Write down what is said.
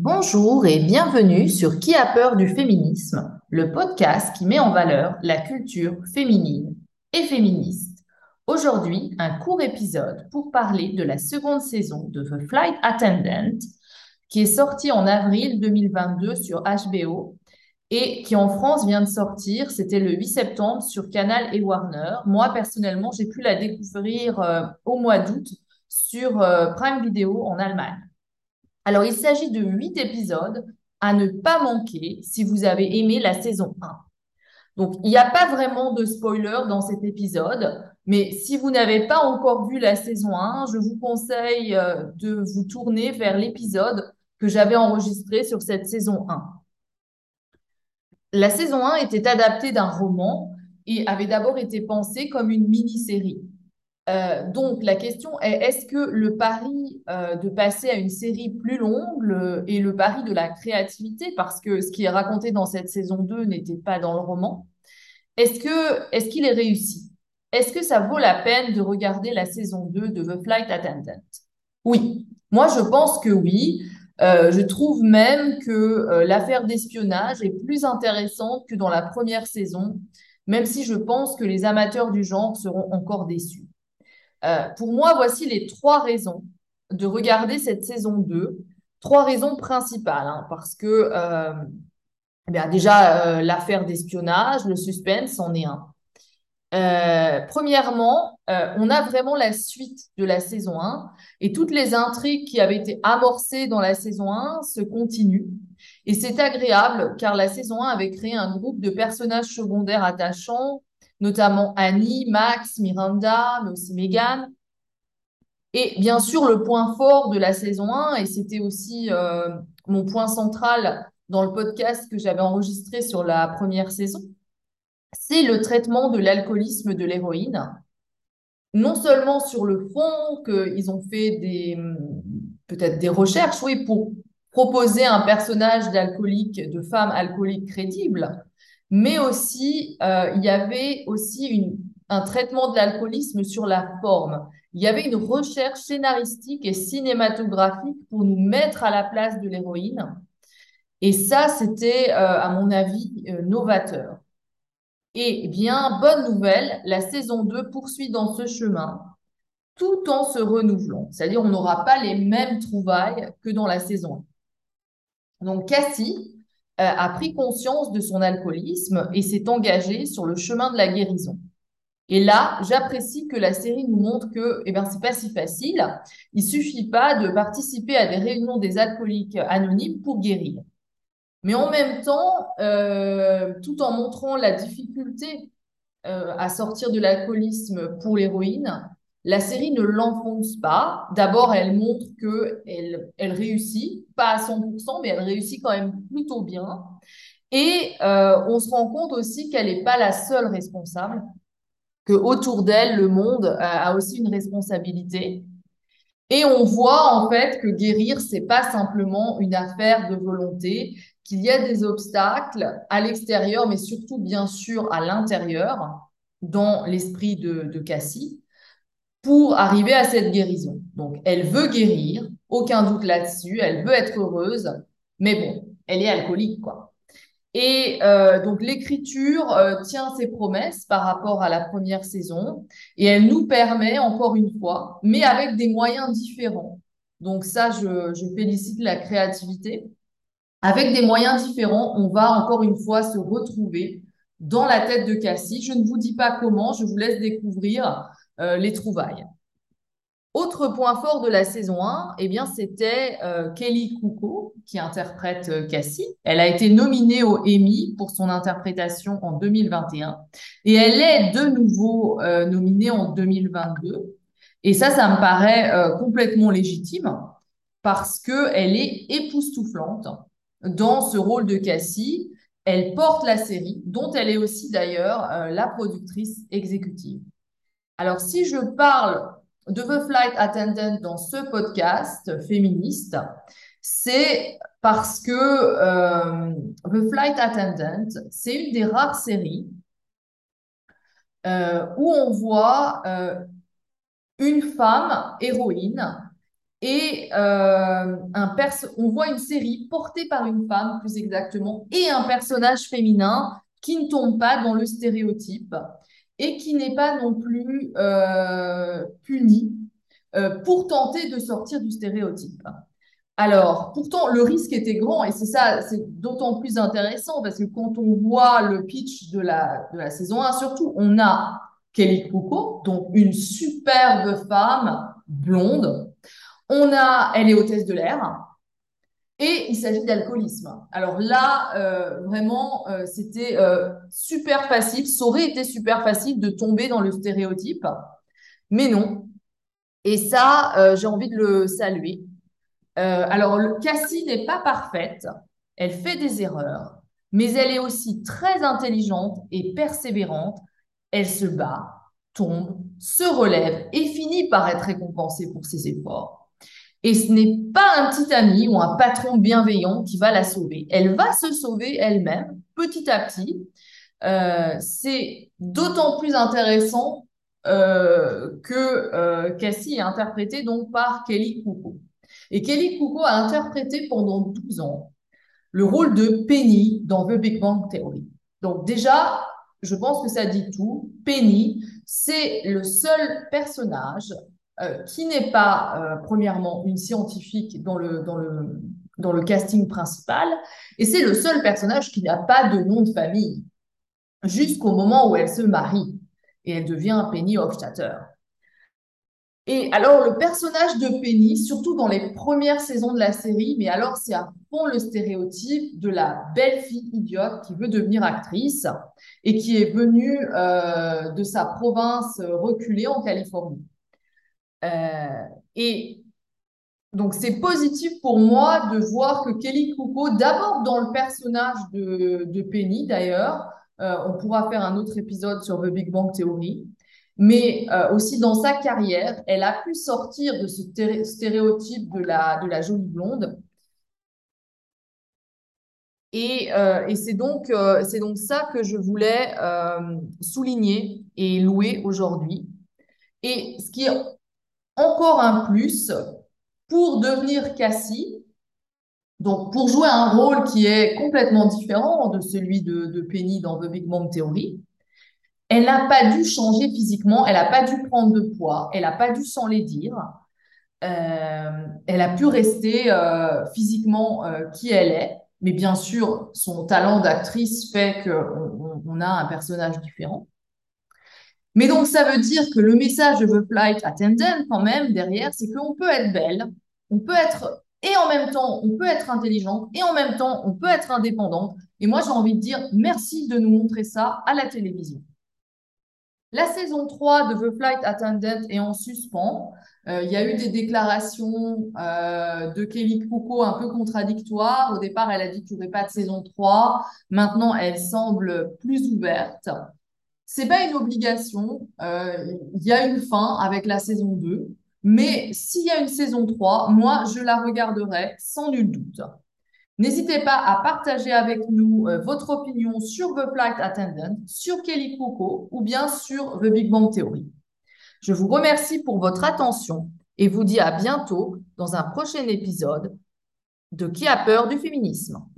Bonjour et bienvenue sur Qui a peur du féminisme, le podcast qui met en valeur la culture féminine et féministe. Aujourd'hui, un court épisode pour parler de la seconde saison de The Flight Attendant qui est sortie en avril 2022 sur HBO et qui en France vient de sortir, c'était le 8 septembre sur Canal et Warner. Moi, personnellement, j'ai pu la découvrir euh, au mois d'août sur euh, Prime Video en Allemagne. Alors, il s'agit de huit épisodes à ne pas manquer si vous avez aimé la saison 1. Donc, il n'y a pas vraiment de spoiler dans cet épisode, mais si vous n'avez pas encore vu la saison 1, je vous conseille euh, de vous tourner vers l'épisode que j'avais enregistré sur cette saison 1. La saison 1 était adaptée d'un roman et avait d'abord été pensée comme une mini-série. Euh, donc, la question est, est-ce que le pari euh, de passer à une série plus longue est le pari de la créativité, parce que ce qui est raconté dans cette saison 2 n'était pas dans le roman, est-ce que est-ce qu'il est réussi? Est-ce que ça vaut la peine de regarder la saison 2 de The Flight Attendant? Oui, moi je pense que oui. Euh, je trouve même que l'affaire d'espionnage est plus intéressante que dans la première saison, même si je pense que les amateurs du genre seront encore déçus. Euh, pour moi, voici les trois raisons de regarder cette saison 2. Trois raisons principales, hein, parce que euh, bien, déjà, euh, l'affaire d'espionnage, le suspense en est un. premièrement, on a vraiment la suite de la saison 1 et toutes les intrigues qui avaient été amorcées dans la saison 1 se continuent. Et c'est agréable car la saison 1 avait créé un groupe de personnages secondaires attachants notamment Annie, Max, Miranda, mais aussi Megan. Et bien sûr, le point fort de la saison 1, et c'était aussi euh, mon point central dans le podcast que j'avais enregistré sur la première saison, c'est le traitement de l'alcoolisme de l'héroïne. Non seulement sur le fond, qu'ils ont fait des peut-être des recherches, oui, pour proposer un personnage d'alcoolique, de femme alcoolique crédible, mais aussi, euh, il y avait aussi une, un traitement de l'alcoolisme sur la forme. Il y avait une recherche scénaristique et cinématographique pour nous mettre à la place de l'héroïne. Et ça, c'était, euh, à mon avis, euh, novateur. Et eh bien, bonne nouvelle, la saison 2 poursuit dans ce chemin tout en se renouvelant. C'est-à-dire, on n'aura pas les mêmes trouvailles que dans la saison 1. Donc, Cassie, a pris conscience de son alcoolisme et s'est engagé sur le chemin de la guérison. Et là, j'apprécie que la série nous montre que, eh ben, pas si facile. Il suffit pas de participer à des réunions des alcooliques anonymes pour guérir. Mais en même temps, euh, tout en montrant la difficulté euh, à sortir de l'alcoolisme pour l'héroïne, la série ne l'enfonce pas. D'abord, elle montre que elle, réussit, pas à 100%, mais elle réussit quand même plutôt bien. Et euh, on se rend compte aussi qu'elle n'est pas la seule responsable, que autour d'elle, le monde a, aussi une responsabilité. Et on voit en fait que guérir, c'est pas simplement une affaire de volonté, qu'il y a des obstacles à l'extérieur, mais surtout bien sûr à l'intérieur, dans l'esprit de Cassie pour arriver à cette guérison. Donc, elle veut guérir, aucun doute là-dessus, elle veut être heureuse, mais bon, elle est alcoolique, quoi. Et euh, donc, l'écriture euh, tient ses promesses par rapport à la première saison et elle nous permet, encore une fois, mais avec des moyens différents. Donc, ça, je, je félicite la créativité. Avec des moyens différents, on va encore une fois se retrouver dans la tête de Cassie. Je ne vous dis pas comment, je vous laisse découvrir euh, les trouvailles. Autre point fort de la saison 1, eh bien, c'était euh, Kelly Kuko qui interprète euh, Cassie. Elle a été nominée au Emmy pour son interprétation en 2021 et elle est de nouveau nominée en 2022. Et ça, ça me paraît complètement légitime parce qu'elle est époustouflante dans ce rôle de Cassie. Elle porte la série, dont elle est aussi d'ailleurs la productrice exécutive. Alors, si je parle de The Flight Attendant dans ce podcast féministe, c'est parce que euh, The Flight Attendant, c'est une des rares séries euh, où on voit euh, une femme héroïne et on voit une série portée par une femme, plus exactement, et un personnage féminin qui ne tombe pas dans le stéréotype et qui n'est pas non plus euh, puni euh, pour tenter de sortir du stéréotype. Alors, pourtant, le risque était grand et c'est ça, c'est d'autant plus intéressant parce que quand on voit le pitch de la, de la saison 1, surtout, on a Kelly Coco, donc une superbe femme blonde. On a, elle est hôtesse de l'air. Et il s'agit d'alcoolisme. Alors là, euh, vraiment, euh, c'était euh, super facile. Ça aurait été super facile de tomber dans le stéréotype, mais non. Et ça, j'ai envie de le saluer. alors, Cassie n'est pas parfaite. Elle fait des erreurs, mais elle est aussi très intelligente et persévérante. Elle se bat, tombe, se relève et finit par être récompensée pour ses efforts. Et ce n'est pas un petit ami ou un patron bienveillant qui va la sauver. Elle va se sauver elle-même, petit à petit. Euh, c'est d'autant plus intéressant euh, que euh, Cassie est interprétée donc par Kelly Kuko. Et Kelly Kuko a interprété pendant 12 ans le rôle de Penny dans The Big Bang Theory. Donc déjà, je pense que ça dit tout. Penny, c'est le seul personnage euh, qui n'est pas, euh, premièrement, une scientifique dans le, casting principal, et c'est le seul personnage qui n'a pas de nom de famille, jusqu'au moment où elle se marie, et elle devient Penny Hofstadter. Et alors, le personnage de Penny, surtout dans les premières saisons de la série, mais alors c'est à fond le stéréotype de la belle fille idiote qui veut devenir actrice et qui est venue euh, de sa province reculée en Californie. Euh, et donc, c'est positif pour moi de voir que Kelly Kuko, d'abord dans le personnage de, Penny d'ailleurs, euh, on pourra faire un autre épisode sur The Big Bang Theory, mais euh, aussi dans sa carrière, elle a pu sortir de ce stéréotype de la, de la jolie blonde. Et, et c'est donc, c'est donc ça que je voulais souligner et louer aujourd'hui. Et ce qui est encore un plus pour devenir Cassie. Donc, pour jouer un rôle qui est complètement différent de celui de, Penny dans The Big Bang Theory, elle n'a pas dû changer physiquement, elle n'a pas dû prendre de poids, elle n'a pas dû s'en les dire. Euh, elle a pu rester euh, physiquement euh, qui elle est, mais bien sûr, son talent d'actrice fait qu'on on a un personnage différent. Mais donc, ça veut dire que le message de The Flight Attendant, quand même, derrière, c'est qu'on peut être belle, on peut être, et en même temps, on peut être intelligente, et en même temps, on peut être indépendante. Et moi, j'ai envie de dire merci de nous montrer ça à la télévision. La saison 3 de The Flight Attendant est en suspens. Euh, il y a eu des déclarations euh, de Kelly Coco un peu contradictoires. Au départ, elle a dit qu'il n'y aurait pas de saison 3. Maintenant, elle semble plus ouverte. C'est pas une obligation. Euh, il y a une fin avec la saison 2. Mais s'il y a une saison 3, moi, je la regarderai sans nul doute. N'hésitez pas à partager avec nous euh, votre opinion sur The Flight Attendant, sur Kelly Coco ou bien sur The Big Bang Theory. Je vous remercie pour votre attention et vous dis à bientôt dans un prochain épisode de Qui a peur du féminisme?